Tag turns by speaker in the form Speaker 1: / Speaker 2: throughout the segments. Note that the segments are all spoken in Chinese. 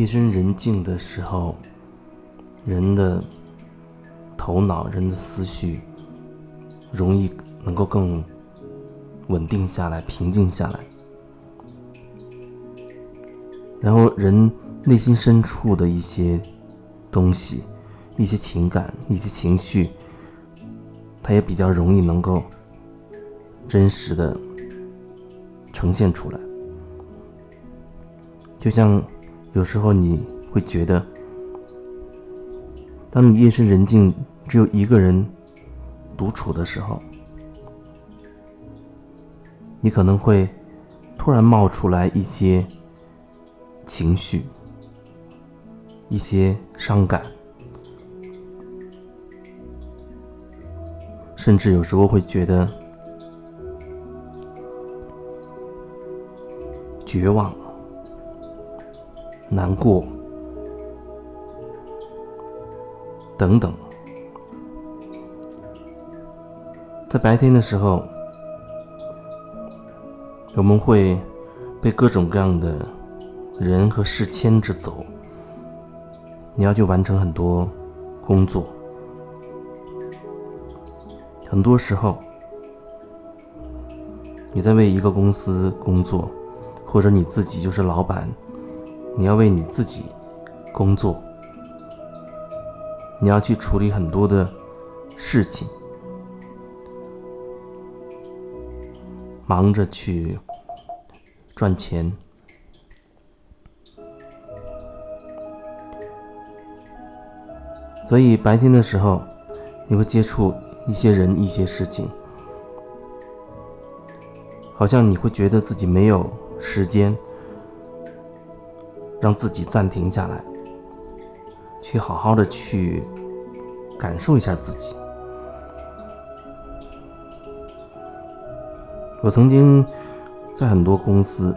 Speaker 1: 夜深人静的时候，人的头脑、人的思绪容易能够更稳定下来、平静下来，然后人内心深处的一些东西、一些情感、一些情绪，它也比较容易能够真实的呈现出来，就像。有时候你会觉得，当你夜深人静，只有一个人独处的时候，你可能会突然冒出来一些情绪，一些伤感，甚至有时候会觉得绝望。难过，等等，在白天的时候，我们会被各种各样的人和事牵着走。你要去完成很多工作，很多时候，你在为一个公司工作，或者你自己就是老板。你要为你自己工作，你要去处理很多的事情，忙着去赚钱，所以白天的时候，你会接触一些人、一些事情，好像你会觉得自己没有时间。让自己暂停下来，去好好的去感受一下自己。我曾经在很多公司，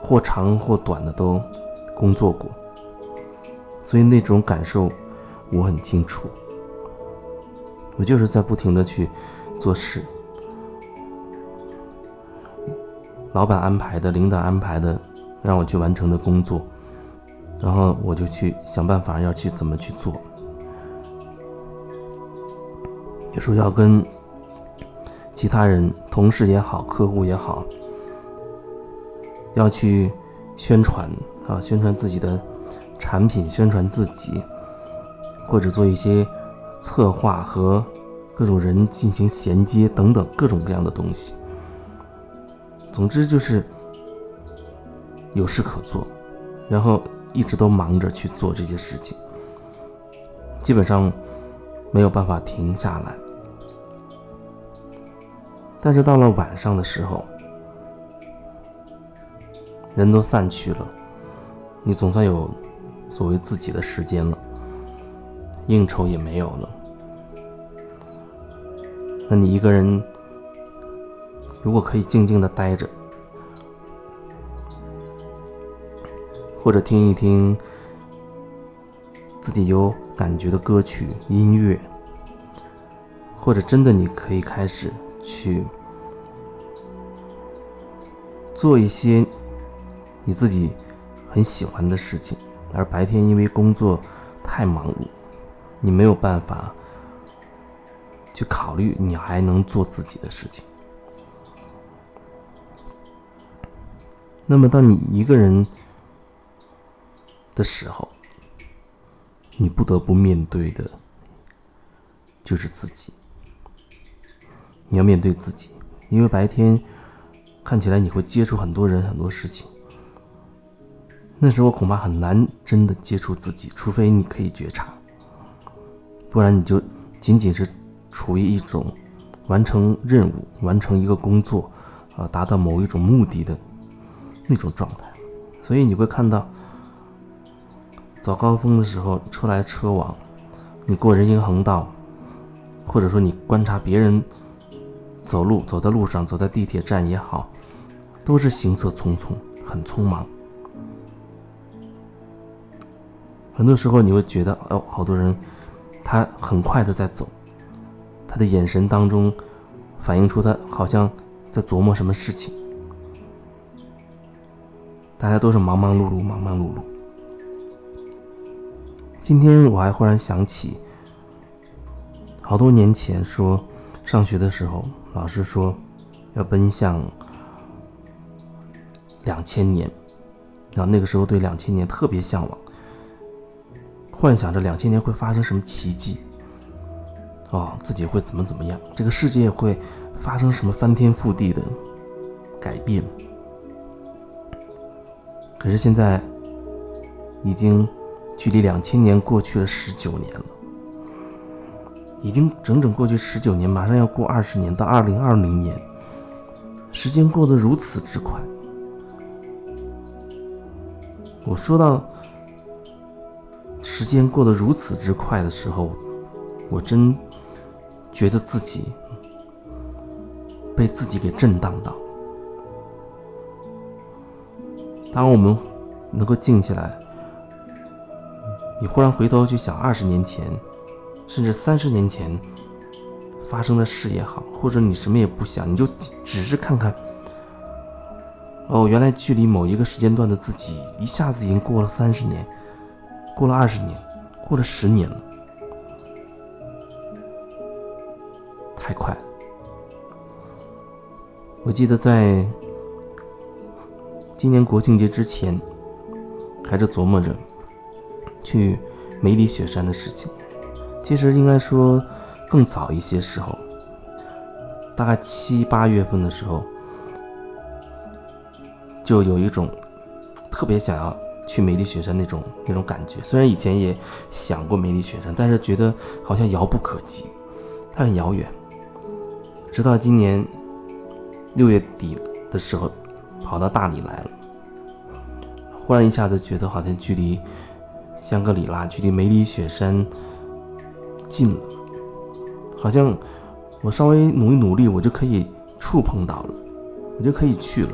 Speaker 1: 或长或短的都工作过，所以那种感受我很清楚。我就是在不停的去做事，老板安排的，领导安排的。让我去完成的工作，然后我就去想办法要去怎么去做。有时候要跟其他人、同事也好、客户也好，要去宣传啊，宣传自己的产品，宣传自己，或者做一些策划和各种人进行衔接等等各种各样的东西。总之就是。有事可做，然后一直都忙着去做这些事情，基本上没有办法停下来。但是到了晚上的时候，人都散去了，你总算有所谓自己的时间了，应酬也没有了。那你一个人，如果可以静静的待着。或者听一听自己有感觉的歌曲、音乐，或者真的你可以开始去做一些你自己很喜欢的事情，而白天因为工作太忙碌，你没有办法去考虑你还能做自己的事情。那么，当你一个人。的时候，你不得不面对的，就是自己。你要面对自己，因为白天看起来你会接触很多人、很多事情，那时候恐怕很难真的接触自己，除非你可以觉察，不然你就仅仅是处于一种完成任务、完成一个工作，啊，达到某一种目的的那种状态。所以你会看到。早高峰的时候，车来车往，你过人行横道，或者说你观察别人走路，走在路上，走在地铁站也好，都是行色匆匆，很匆忙。很多时候你会觉得，哦，好多人他很快的在走，他的眼神当中反映出他好像在琢磨什么事情。大家都是忙忙碌碌，忙忙碌碌。今天我还忽然想起，好多年前说，上学的时候，老师说要奔向两千年，然后那个时候对两千年特别向往，幻想着两千年会发生什么奇迹，哦，自己会怎么怎么样，这个世界会发生什么翻天覆地的改变。可是现在，已经距离两千年过去了十九年了，已经整整过去十九年，马上要过二十年，到二零二零年，时间过得如此之快。我说到时间过得如此之快的时候，我真觉得自己被自己给震荡到。当我们能够静下来，你忽然回头去想二十年前，甚至三十年前发生的事也好，或者你什么也不想，你就只是看看，哦，原来距离某一个时间段的自己，一下子已经过了三十年，过了二十年，过了十年了，太快了。我记得在。今年国庆节之前，还在琢磨着去梅里雪山的事情。其实应该说更早一些时候，大概七八月份的时候，就有一种特别想要去梅里雪山那种那种感觉。虽然以前也想过梅里雪山，但是觉得好像遥不可及，它很遥远。直到今年六月底的时候。跑到大理来了，忽然一下子觉得好像距离香格里拉、距离梅里雪山近了，好像我稍微努一努力，我就可以触碰到了，我就可以去了。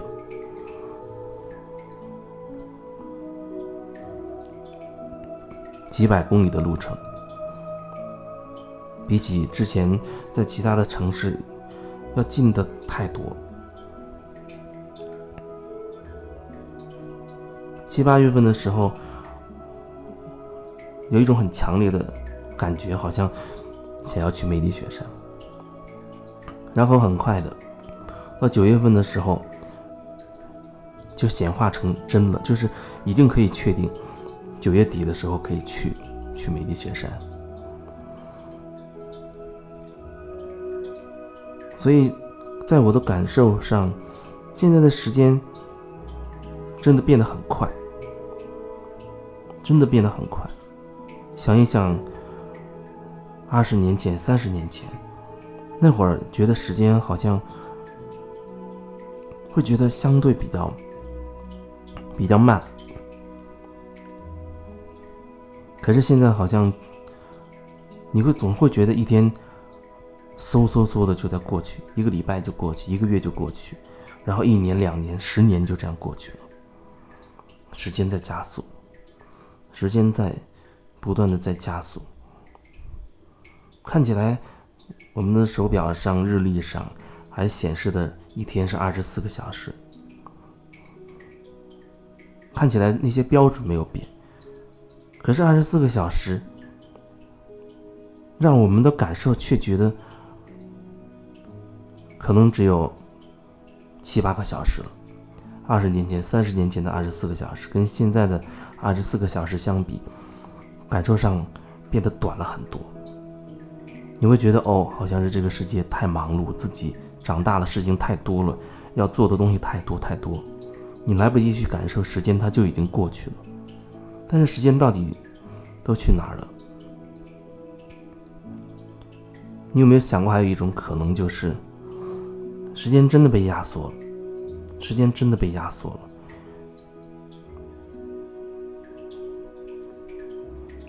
Speaker 1: 几百公里的路程，比起之前在其他的城市要近的太多。七八月份的时候，有一种很强烈的感觉，好像想要去梅里雪山。然后很快的，到九月份的时候，就显化成真了，就是已经可以确定，九月底的时候可以去去梅里雪山。所以，在我的感受上，现在的时间真的变得很快。真的变得很快。想一想，二十年前、三十年前，那会儿觉得时间好像会觉得相对比较比较慢，可是现在好像你会总会觉得一天嗖嗖嗖的就在过去，一个礼拜就过去，一个月就过去，然后一年、两年、十年就这样过去了，时间在加速。时间在不断的在加速，看起来我们的手表上、日历上还显示的一天是二十四个小时，看起来那些标准没有变，可是二十四个小时让我们的感受却觉得可能只有七八个小时了。二十年前、三十年前的二十四个小时，跟现在的。二十四个小时相比，感受上变得短了很多。你会觉得哦，好像是这个世界太忙碌，自己长大的事情太多了，要做的东西太多太多，你来不及去感受时间，它就已经过去了。但是时间到底都去哪儿了？你有没有想过，还有一种可能，就是时间真的被压缩了，时间真的被压缩了。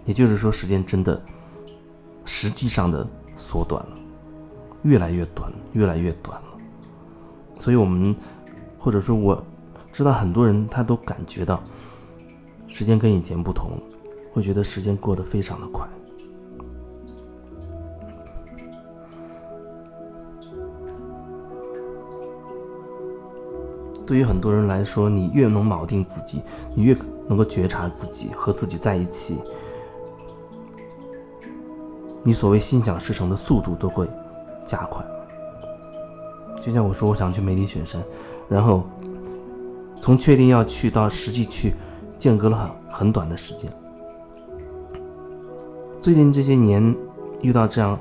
Speaker 1: 也就是说，时间真的实际上的缩短了，越来越短，越来越短了。所以，我们或者说我知道很多人他都感觉到时间跟以前不同，会觉得时间过得非常的快。对于很多人来说，你越能锚定自己，你越能够觉察自己和自己在一起，你所谓心想事成的速度都会加快。就像我说，我想去梅里雪山，然后从确定要去到实际去，间隔了很很短的时间。最近这些年遇到这样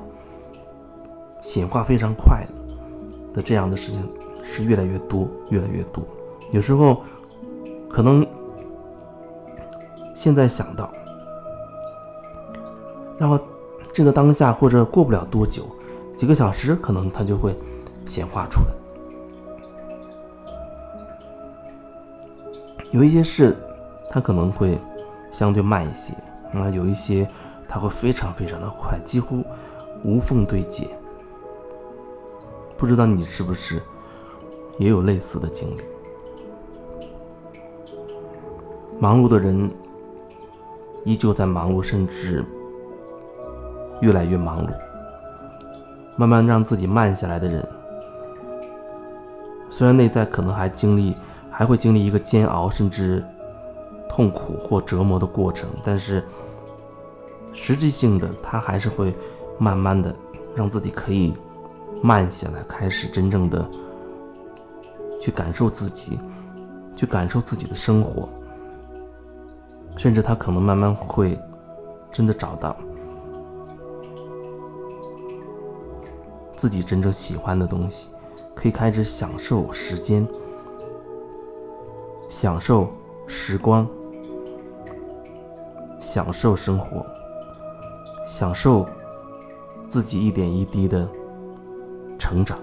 Speaker 1: 显化非常快的这样的事情是越来越多，越来越多。有时候可能现在想到，然后这个当下或者过不了多久，几个小时可能它就会显化出来。有一些事它可能会相对慢一些，啊，有一些。它会非常非常的快，几乎无缝对接。不知道你是不是也有类似的经历？忙碌的人依旧在忙碌，甚至越来越忙碌。慢慢让自己慢下来的人，虽然内在可能还经历，还会经历一个煎熬，甚至痛苦或折磨的过程，但是。实际性的，他还是会慢慢的让自己可以慢下来，开始真正的去感受自己，去感受自己的生活，甚至他可能慢慢会真的找到自己真正喜欢的东西，可以开始享受时间，享受时光，享受生活。享受自己一点一滴的成长。